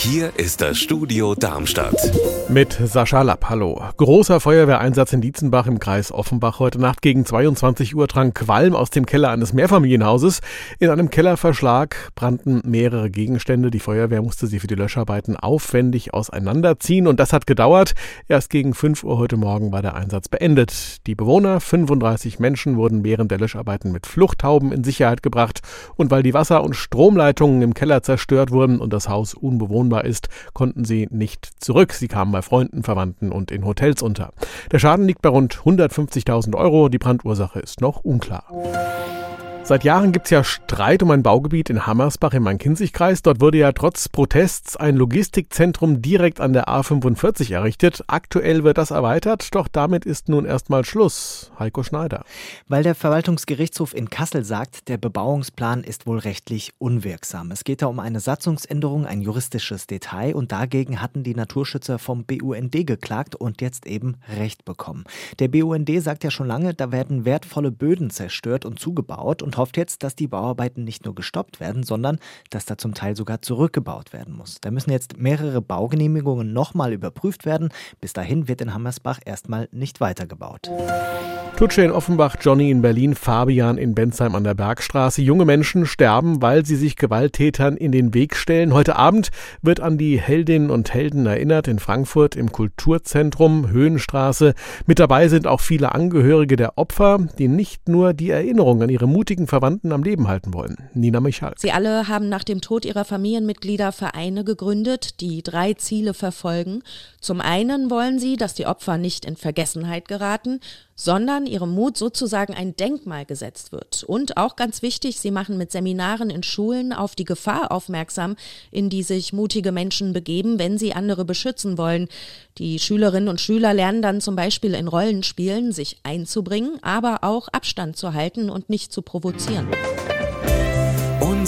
Hier ist das Studio Darmstadt. Mit Sascha Lapp, hallo. Großer Feuerwehreinsatz in Dietzenbach im Kreis Offenbach. Heute Nacht gegen 22 Uhr drang Qualm aus dem Keller eines Mehrfamilienhauses. In einem Kellerverschlag brannten mehrere Gegenstände. Die Feuerwehr musste sie für die Löscharbeiten aufwendig auseinanderziehen und das hat gedauert. Erst gegen 5 Uhr heute Morgen war der Einsatz beendet. Die Bewohner, 35 Menschen, wurden während der Löscharbeiten mit Fluchthauben in Sicherheit gebracht und weil die Wasser- und Stromleitungen im Keller zerstört wurden und das Haus unbewohnbar wohnbar ist, konnten sie nicht zurück. Sie kamen bei Freunden, Verwandten und in Hotels unter. Der Schaden liegt bei rund 150.000 Euro. Die Brandursache ist noch unklar. Seit Jahren gibt es ja Streit um ein Baugebiet in Hammersbach im Main-Kinzig-Kreis. Dort wurde ja trotz Protests ein Logistikzentrum direkt an der A45 errichtet. Aktuell wird das erweitert, doch damit ist nun erstmal Schluss. Heiko Schneider. Weil der Verwaltungsgerichtshof in Kassel sagt, der Bebauungsplan ist wohl rechtlich unwirksam. Es geht da um eine Satzungsänderung, ein juristisches Detail und dagegen hatten die Naturschützer vom BUND geklagt und jetzt eben Recht bekommen. Der BUND sagt ja schon lange, da werden wertvolle Böden zerstört und zugebaut und hofft jetzt, dass die Bauarbeiten nicht nur gestoppt werden, sondern dass da zum Teil sogar zurückgebaut werden muss. Da müssen jetzt mehrere Baugenehmigungen nochmal überprüft werden. Bis dahin wird in Hammersbach erstmal nicht weitergebaut. Tutsche in Offenbach, Johnny in Berlin, Fabian in Bensheim an der Bergstraße. Junge Menschen sterben, weil sie sich Gewalttätern in den Weg stellen. Heute Abend wird an die Heldinnen und Helden erinnert in Frankfurt im Kulturzentrum Höhenstraße. Mit dabei sind auch viele Angehörige der Opfer, die nicht nur die Erinnerung an ihre mutigen Verwandten am Leben halten wollen. Nina Michal. Sie alle haben nach dem Tod ihrer Familienmitglieder Vereine gegründet, die drei Ziele verfolgen. Zum einen wollen sie, dass die Opfer nicht in Vergessenheit geraten, sondern ihrem Mut sozusagen ein Denkmal gesetzt wird. Und auch ganz wichtig, sie machen mit Seminaren in Schulen auf die Gefahr aufmerksam, in die sich mutige Menschen begeben, wenn sie andere beschützen wollen. Die Schülerinnen und Schüler lernen dann zum Beispiel in Rollenspielen, sich einzubringen, aber auch Abstand zu halten und nicht zu provozieren.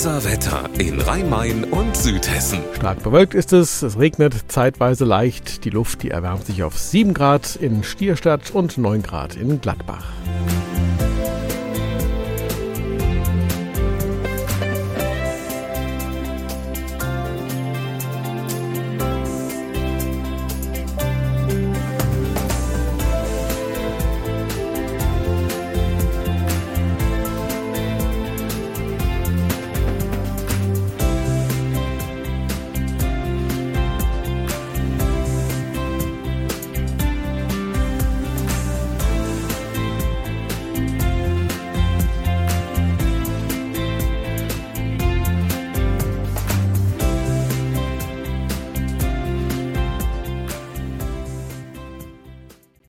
Unser Wetter in Rhein-Main und Südhessen. Stark bewölkt ist es, es regnet zeitweise leicht. Die Luft, die erwärmt sich auf 7 Grad in Stierstadt und 9 Grad in Gladbach.